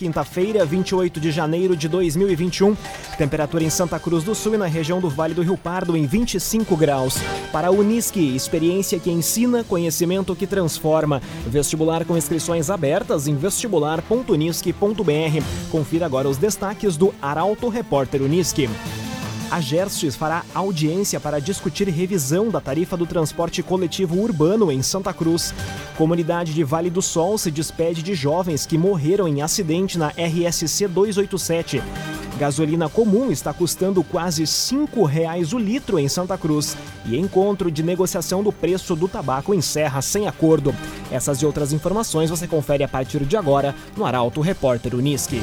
Quinta-feira, 28 de janeiro de 2021. Temperatura em Santa Cruz do Sul e na região do Vale do Rio Pardo em 25 graus. Para a Unisque, experiência que ensina, conhecimento que transforma. Vestibular com inscrições abertas em vestibular.unisque.br. Confira agora os destaques do Arauto Repórter Unisque. A Gerstes fará audiência para discutir revisão da tarifa do transporte coletivo urbano em Santa Cruz. Comunidade de Vale do Sol se despede de jovens que morreram em acidente na RSC 287. Gasolina comum está custando quase R$ 5,00 o litro em Santa Cruz. E encontro de negociação do preço do tabaco encerra sem acordo. Essas e outras informações você confere a partir de agora no Arauto Repórter Uniski.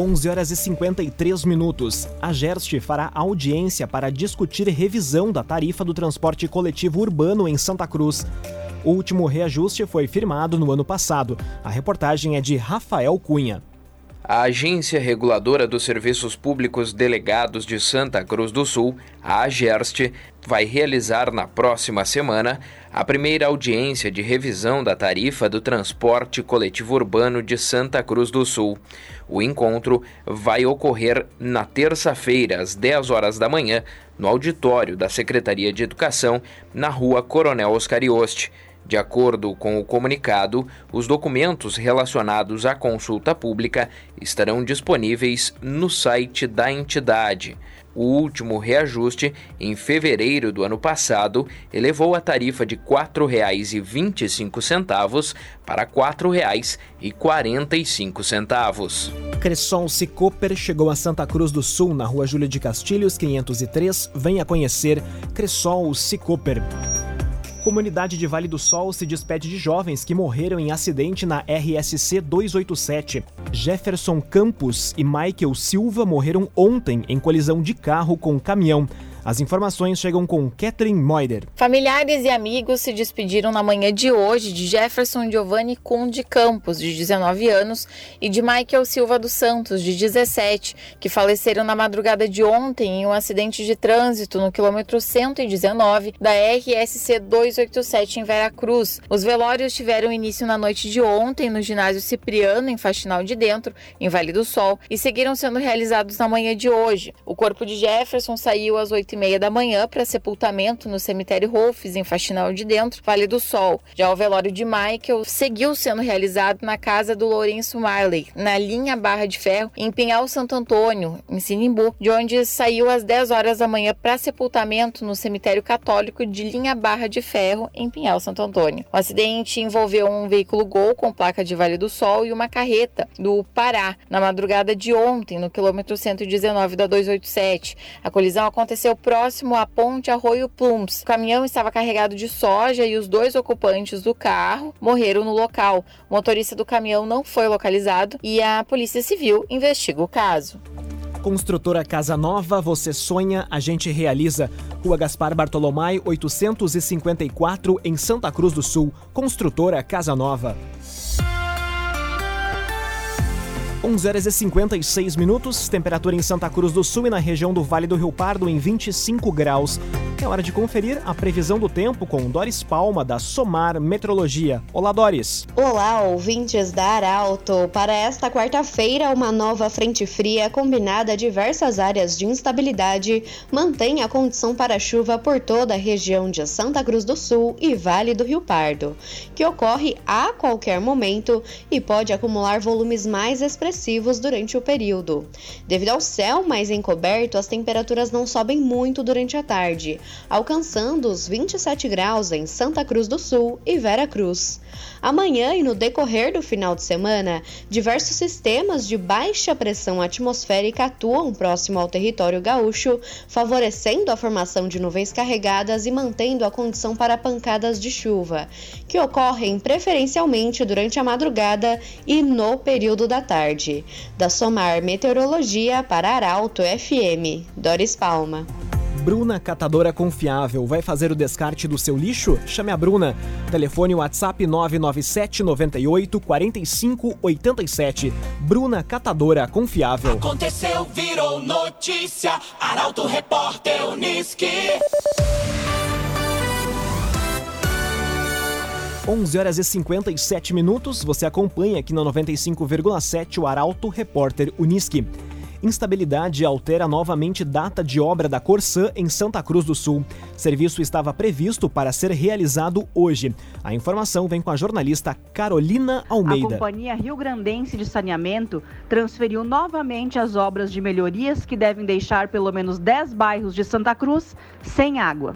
11 horas e 53 minutos. A Gerst fará audiência para discutir revisão da tarifa do transporte coletivo urbano em Santa Cruz. O último reajuste foi firmado no ano passado. A reportagem é de Rafael Cunha. A Agência Reguladora dos Serviços Públicos Delegados de Santa Cruz do Sul, a AGERST, vai realizar na próxima semana a primeira audiência de revisão da tarifa do transporte coletivo urbano de Santa Cruz do Sul. O encontro vai ocorrer na terça-feira, às 10 horas da manhã, no auditório da Secretaria de Educação, na rua Coronel Oscarioste. De acordo com o comunicado, os documentos relacionados à consulta pública estarão disponíveis no site da entidade. O último reajuste, em fevereiro do ano passado, elevou a tarifa de R$ 4,25 para R$ 4,45. Cressol Cicoper chegou a Santa Cruz do Sul, na rua Júlia de Castilhos, 503. Venha conhecer Cressol Cicoper. Comunidade de Vale do Sol se despede de jovens que morreram em acidente na RSC 287. Jefferson Campos e Michael Silva morreram ontem em colisão de carro com caminhão. As informações chegam com Kathleen Moider. Familiares e amigos se despediram na manhã de hoje de Jefferson Giovanni Conde Campos, de 19 anos, e de Michael Silva dos Santos, de 17, que faleceram na madrugada de ontem em um acidente de trânsito no quilômetro 119 da RSC 287 em Veracruz. Os velórios tiveram início na noite de ontem no ginásio Cipriano, em Faxinal de Dentro, em Vale do Sol, e seguiram sendo realizados na manhã de hoje. O corpo de Jefferson saiu às 8 8 e meia da manhã para sepultamento no cemitério Rolfes, em Faxinal de Dentro, Vale do Sol. Já o velório de Michael seguiu sendo realizado na casa do Lourenço Marley, na linha Barra de Ferro, em Pinhal Santo Antônio, em Sinimbu, de onde saiu às 10 horas da manhã para sepultamento no cemitério católico de linha Barra de Ferro, em Pinhal Santo Antônio. O acidente envolveu um veículo Gol com placa de Vale do Sol e uma carreta do Pará, na madrugada de ontem, no quilômetro 119 da 287. A colisão aconteceu próximo à ponte Arroio Plums. O caminhão estava carregado de soja e os dois ocupantes do carro morreram no local. O motorista do caminhão não foi localizado e a Polícia Civil investiga o caso. Construtora Casa Nova, você sonha, a gente realiza. Rua Gaspar Bartolomai, 854, em Santa Cruz do Sul. Construtora Casa Nova. 11 horas e 56 minutos, temperatura em Santa Cruz do Sul e na região do Vale do Rio Pardo em 25 graus. É hora de conferir a previsão do tempo com Doris Palma, da Somar Metrologia. Olá, Doris. Olá, ouvintes da Arauto. Para esta quarta-feira, uma nova frente fria combinada a diversas áreas de instabilidade mantém a condição para chuva por toda a região de Santa Cruz do Sul e Vale do Rio Pardo, que ocorre a qualquer momento e pode acumular volumes mais expressivos durante o período. Devido ao céu mais encoberto, as temperaturas não sobem muito durante a tarde alcançando os 27 graus em Santa Cruz do Sul e Vera Cruz. Amanhã e no decorrer do final de semana, diversos sistemas de baixa pressão atmosférica atuam próximo ao território gaúcho, favorecendo a formação de nuvens carregadas e mantendo a condição para pancadas de chuva, que ocorrem preferencialmente durante a madrugada e no período da tarde. Da Somar Meteorologia para Arauto FM, Doris Palma. Bruna Catadora Confiável. Vai fazer o descarte do seu lixo? Chame a Bruna. Telefone WhatsApp 997 98 45 87. Bruna Catadora Confiável. Aconteceu, virou notícia. Arauto Repórter Uniski. 11 horas e 57 minutos. Você acompanha aqui na 95,7 o Arauto Repórter Uniski. Instabilidade altera novamente data de obra da Corsã em Santa Cruz do Sul. Serviço estava previsto para ser realizado hoje. A informação vem com a jornalista Carolina Almeida. A Companhia Rio Grandense de Saneamento transferiu novamente as obras de melhorias que devem deixar pelo menos 10 bairros de Santa Cruz sem água.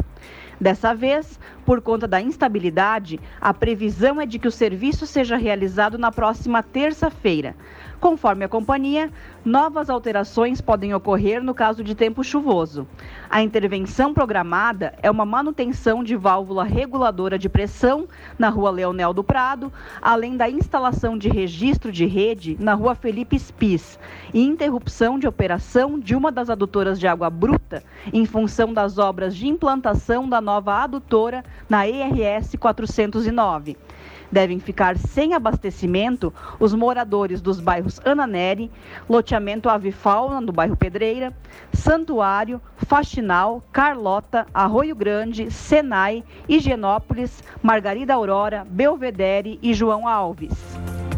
Dessa vez, por conta da instabilidade, a previsão é de que o serviço seja realizado na próxima terça-feira. Conforme a companhia, novas alterações podem ocorrer no caso de tempo chuvoso. A intervenção programada é uma manutenção de válvula reguladora de pressão na rua Leonel do Prado, além da instalação de registro de rede na rua Felipe Spis e interrupção de operação de uma das adutoras de água bruta em função das obras de implantação da nova adutora na ERS 409 devem ficar sem abastecimento os moradores dos bairros Ananeri, loteamento Avifauna, no bairro Pedreira, Santuário, Faxinal, Carlota, Arroio Grande, Senai, Higienópolis, Margarida Aurora, Belvedere e João Alves.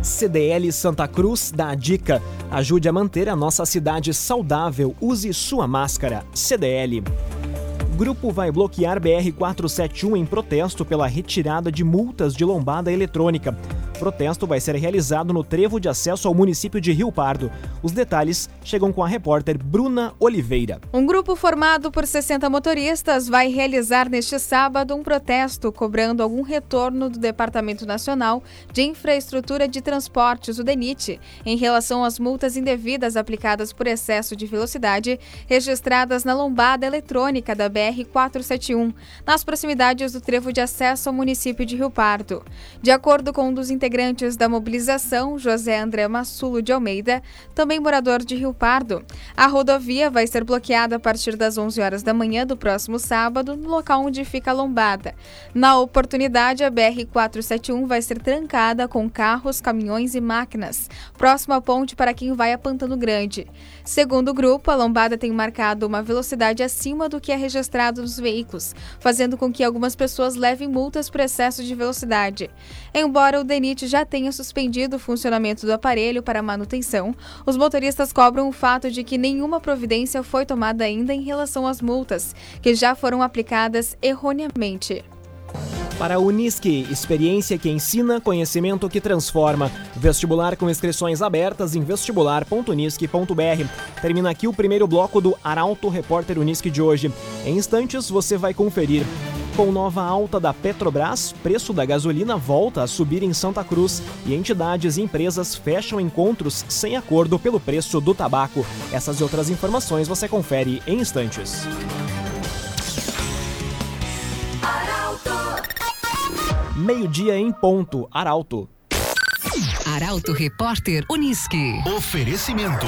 CDL Santa Cruz dá a dica: ajude a manter a nossa cidade saudável, use sua máscara. CDL. Grupo vai bloquear BR-471 em protesto pela retirada de multas de lombada eletrônica. Protesto vai ser realizado no trevo de acesso ao município de Rio Pardo. Os detalhes chegam com a repórter Bruna Oliveira. Um grupo formado por 60 motoristas vai realizar neste sábado um protesto cobrando algum retorno do Departamento Nacional de Infraestrutura de Transportes, o DENIT, em relação às multas indevidas aplicadas por excesso de velocidade registradas na lombada eletrônica da BR-471, nas proximidades do trevo de acesso ao município de Rio Pardo. De acordo com um dos integrantes da mobilização, José André Massulo de Almeida, também morador de Rio Pardo. A rodovia vai ser bloqueada a partir das 11 horas da manhã do próximo sábado, no local onde fica a lombada. Na oportunidade, a BR-471 vai ser trancada com carros, caminhões e máquinas, próximo à ponte para quem vai a Pantano Grande. Segundo o grupo, a lombada tem marcado uma velocidade acima do que é nos veículos, fazendo com que algumas pessoas levem multas por excesso de velocidade. Embora o DENIT já tenha suspendido o funcionamento do aparelho para manutenção, os motoristas cobram o fato de que nenhuma providência foi tomada ainda em relação às multas, que já foram aplicadas erroneamente. Para a Unisque, experiência que ensina, conhecimento que transforma. Vestibular com inscrições abertas em vestibular.unisque.br. Termina aqui o primeiro bloco do Arauto Repórter Unisque de hoje. Em instantes você vai conferir. Com nova alta da Petrobras, preço da gasolina volta a subir em Santa Cruz e entidades e empresas fecham encontros sem acordo pelo preço do tabaco. Essas e outras informações você confere em instantes. Meio-dia em ponto, Arauto. Arauto Repórter Uniski. Oferecimento.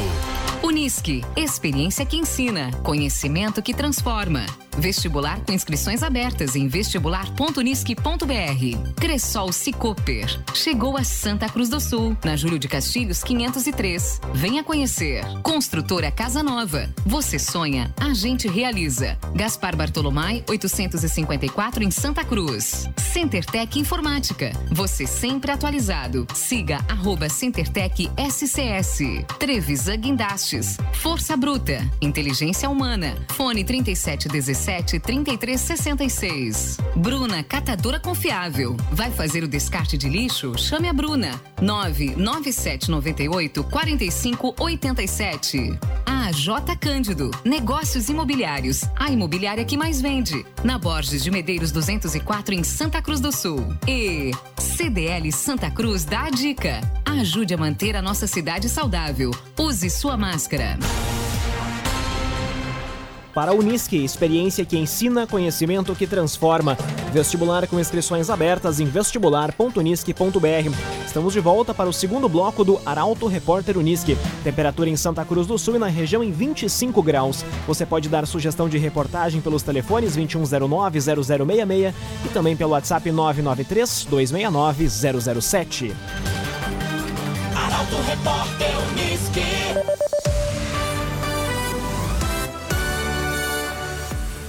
Unisque, experiência que ensina, conhecimento que transforma. Vestibular com inscrições abertas em vestibular.unisque.br. Cressol Cicoper. Chegou a Santa Cruz do Sul, na Júlio de Castilhos 503. Venha conhecer. Construtora Casa Nova. Você sonha, a gente realiza. Gaspar Bartolomai 854 em Santa Cruz. CenterTech Informática. Você sempre atualizado. Siga arroba CenterTech SCS. Trevisan Guindastes. Força Bruta. Inteligência Humana. Fone 3717 3366. Bruna Catadora Confiável. Vai fazer o descarte de lixo? Chame a Bruna. 99798 4587. J Cândido, Negócios Imobiliários, a imobiliária que mais vende. Na Borges de Medeiros 204 em Santa Cruz do Sul. E CDL Santa Cruz dá a dica. Ajude a manter a nossa cidade saudável. Use sua máscara. Para a Unisque, experiência que ensina, conhecimento que transforma. Vestibular com inscrições abertas em vestibular.unisque.br. Estamos de volta para o segundo bloco do Arauto Repórter Unisque. Temperatura em Santa Cruz do Sul e na região em 25 graus. Você pode dar sugestão de reportagem pelos telefones 2109-0066 e também pelo WhatsApp 993-269-007. Arauto Repórter Unisque.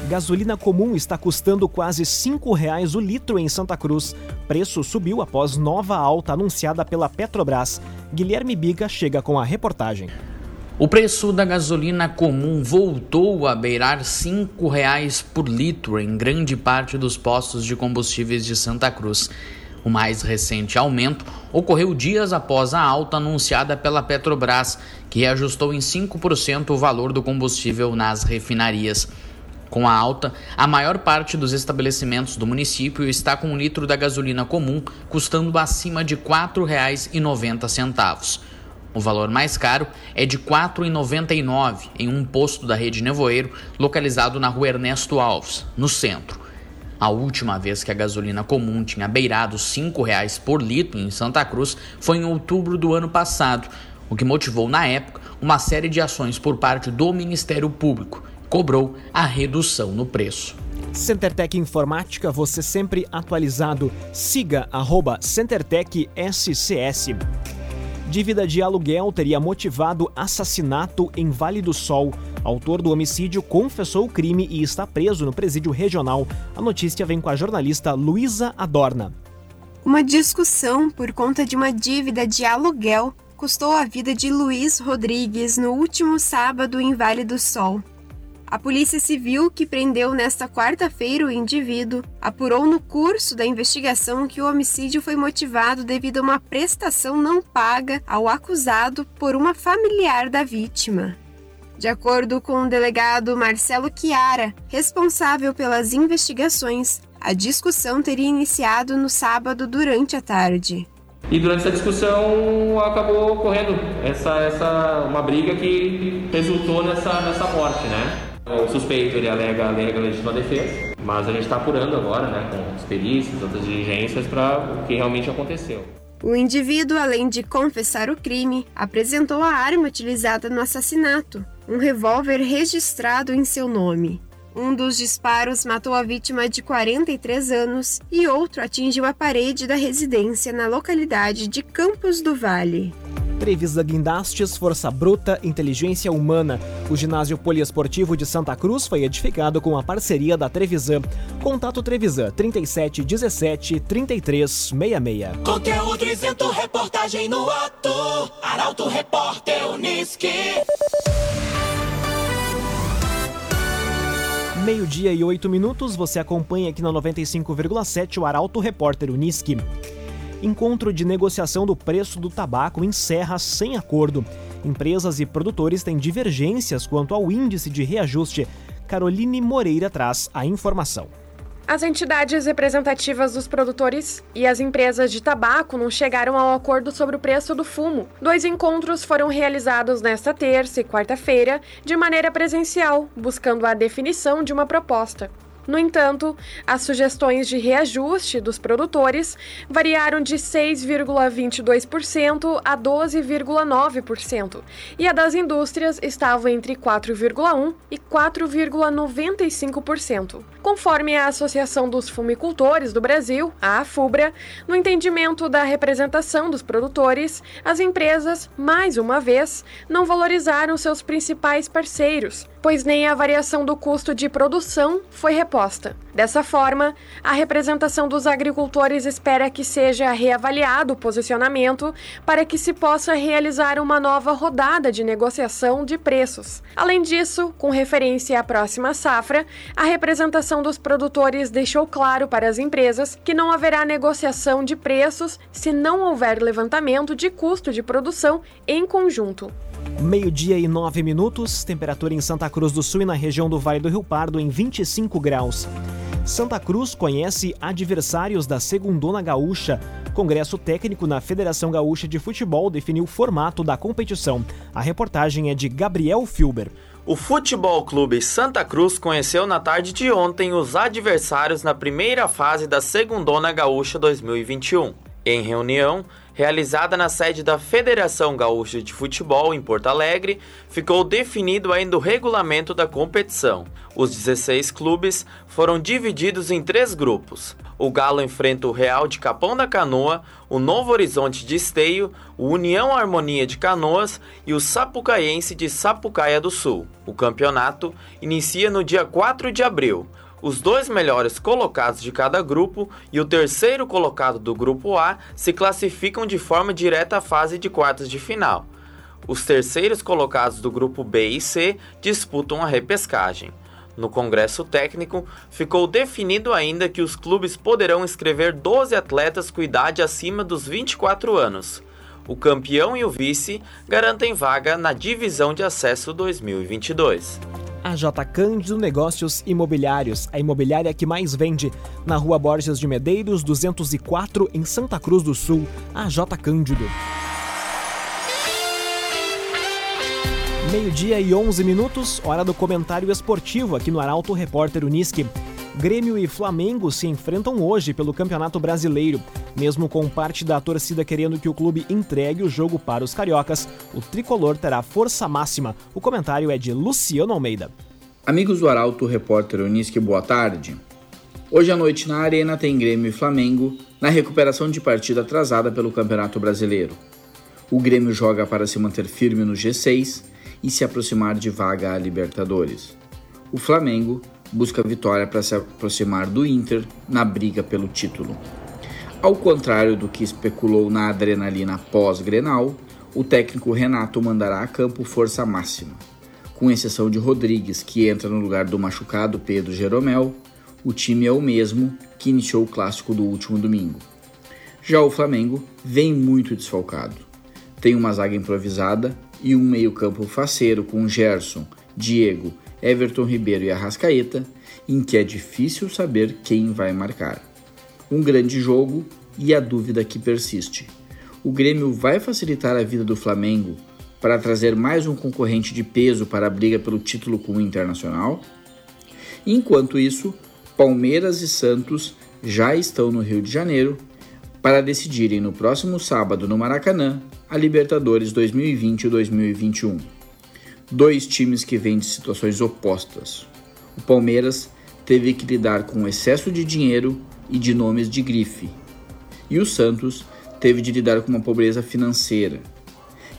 Gasolina comum está custando quase R$ 5,00 o litro em Santa Cruz. Preço subiu após nova alta anunciada pela Petrobras. Guilherme Biga chega com a reportagem. O preço da gasolina comum voltou a beirar R$ 5,00 por litro em grande parte dos postos de combustíveis de Santa Cruz. O mais recente aumento ocorreu dias após a alta anunciada pela Petrobras, que reajustou em 5% o valor do combustível nas refinarias. Com a alta, a maior parte dos estabelecimentos do município está com um litro da gasolina comum custando acima de R$ 4,90. O valor mais caro é de R$ 4,99 em um posto da rede Nevoeiro, localizado na rua Ernesto Alves, no centro. A última vez que a gasolina comum tinha beirado R$ 5,00 por litro em Santa Cruz foi em outubro do ano passado, o que motivou, na época, uma série de ações por parte do Ministério Público cobrou a redução no preço. CenterTech Informática, você sempre atualizado. Siga arroba CenterTech SCS. Dívida de aluguel teria motivado assassinato em Vale do Sol. Autor do homicídio confessou o crime e está preso no presídio regional. A notícia vem com a jornalista Luísa Adorna. Uma discussão por conta de uma dívida de aluguel custou a vida de Luiz Rodrigues no último sábado em Vale do Sol. A Polícia Civil, que prendeu nesta quarta-feira o indivíduo, apurou no curso da investigação que o homicídio foi motivado devido a uma prestação não paga ao acusado por uma familiar da vítima. De acordo com o delegado Marcelo Chiara, responsável pelas investigações, a discussão teria iniciado no sábado durante a tarde. E durante essa discussão acabou ocorrendo essa, essa uma briga que resultou nessa, nessa morte, né? O suspeito ele alega, alega legítima defesa, mas a gente está apurando agora, né, com as perícias, outras diligências, para o que realmente aconteceu. O indivíduo, além de confessar o crime, apresentou a arma utilizada no assassinato, um revólver registrado em seu nome. Um dos disparos matou a vítima de 43 anos e outro atingiu a parede da residência na localidade de Campos do Vale. Trevisa Guindastes, Força Bruta, Inteligência Humana. O ginásio poliesportivo de Santa Cruz foi edificado com a parceria da Trevisan. Contato Trevisan 37 17 33 66. Conteúdo isento, reportagem no ato. Arauto Repórter Unisque. Meio-dia e oito minutos, você acompanha aqui na 95,7 o Arauto Repórter Unisque. Encontro de negociação do preço do tabaco encerra sem acordo. Empresas e produtores têm divergências quanto ao índice de reajuste. Caroline Moreira traz a informação. As entidades representativas dos produtores e as empresas de tabaco não chegaram ao acordo sobre o preço do fumo. Dois encontros foram realizados nesta terça e quarta-feira de maneira presencial, buscando a definição de uma proposta. No entanto, as sugestões de reajuste dos produtores variaram de 6,22% a 12,9%, e a das indústrias estava entre 4,1% e 4,95%. Conforme a Associação dos Fumicultores do Brasil, a AFUBRA, no entendimento da representação dos produtores, as empresas, mais uma vez, não valorizaram seus principais parceiros, pois nem a variação do custo de produção foi reposta proposta. Dessa forma, a representação dos agricultores espera que seja reavaliado o posicionamento para que se possa realizar uma nova rodada de negociação de preços. Além disso, com referência à próxima safra, a representação dos produtores deixou claro para as empresas que não haverá negociação de preços se não houver levantamento de custo de produção em conjunto. Meio-dia e nove minutos, temperatura em Santa Cruz do Sul e na região do Vale do Rio Pardo em 25 graus. Santa Cruz conhece adversários da Segundona Gaúcha. Congresso técnico na Federação Gaúcha de Futebol definiu o formato da competição. A reportagem é de Gabriel Filber. O Futebol Clube Santa Cruz conheceu na tarde de ontem os adversários na primeira fase da Segundona Gaúcha 2021. Em reunião, realizada na sede da Federação Gaúcha de Futebol em Porto Alegre, ficou definido ainda o regulamento da competição. Os 16 clubes foram divididos em três grupos. O Galo enfrenta o Real de Capão da Canoa, o Novo Horizonte de Esteio, o União Harmonia de Canoas e o Sapucaiense de Sapucaia do Sul. O campeonato inicia no dia 4 de abril. Os dois melhores colocados de cada grupo e o terceiro colocado do grupo A se classificam de forma direta à fase de quartas de final. Os terceiros colocados do grupo B e C disputam a repescagem. No Congresso Técnico, ficou definido ainda que os clubes poderão inscrever 12 atletas com idade acima dos 24 anos. O campeão e o vice garantem vaga na divisão de acesso 2022. A J Cândido Negócios Imobiliários, a imobiliária que mais vende, na Rua Borges de Medeiros, 204, em Santa Cruz do Sul. A J Cândido. Meio-dia e 11 minutos, hora do comentário esportivo aqui no Arauto Repórter Uniski. Grêmio e Flamengo se enfrentam hoje pelo Campeonato Brasileiro. Mesmo com parte da torcida querendo que o clube entregue o jogo para os cariocas, o tricolor terá força máxima. O comentário é de Luciano Almeida. Amigos do Arauto, repórter Unisque, boa tarde. Hoje à noite na Arena tem Grêmio e Flamengo na recuperação de partida atrasada pelo Campeonato Brasileiro. O Grêmio joga para se manter firme no G6 e se aproximar de vaga a Libertadores. O Flamengo busca vitória para se aproximar do Inter na briga pelo título. Ao contrário do que especulou na adrenalina pós-Grenal, o técnico Renato mandará a campo força máxima. Com exceção de Rodrigues, que entra no lugar do machucado Pedro Jeromel, o time é o mesmo que iniciou o clássico do último domingo. Já o Flamengo vem muito desfalcado. Tem uma zaga improvisada e um meio-campo faceiro com Gerson, Diego Everton Ribeiro e Arrascaeta, em que é difícil saber quem vai marcar. Um grande jogo e a dúvida que persiste. O Grêmio vai facilitar a vida do Flamengo para trazer mais um concorrente de peso para a briga pelo título com o Internacional? Enquanto isso, Palmeiras e Santos já estão no Rio de Janeiro para decidirem no próximo sábado no Maracanã a Libertadores 2020 e 2021 dois times que vêm de situações opostas. O Palmeiras teve que lidar com excesso de dinheiro e de nomes de grife, e o Santos teve de lidar com uma pobreza financeira.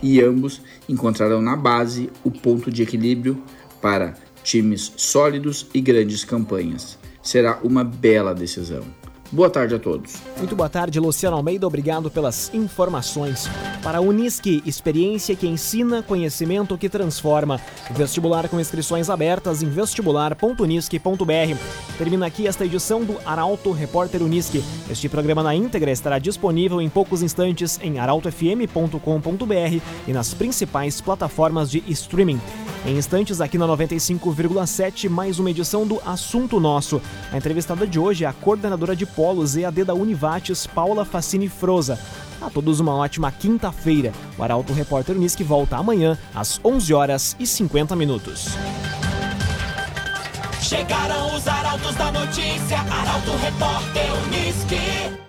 E ambos encontraram na base o ponto de equilíbrio para times sólidos e grandes campanhas. Será uma bela decisão. Boa tarde a todos. Muito boa tarde, Luciano Almeida. Obrigado pelas informações. Para a Unisque, experiência que ensina, conhecimento que transforma. Vestibular com inscrições abertas em vestibular.unisque.br. Termina aqui esta edição do Arauto Repórter Unisque. Este programa na íntegra estará disponível em poucos instantes em arautofm.com.br e nas principais plataformas de streaming. Em instantes, aqui na 95,7, mais uma edição do Assunto Nosso. A entrevistada de hoje é a coordenadora de Polos EAD da Univates, Paula Facini Froza. A todos uma ótima quinta-feira. O Arauto Repórter Unisque volta amanhã às 11 horas e 50 minutos. Chegaram os arautos da notícia, Arauto Repórter Unisque.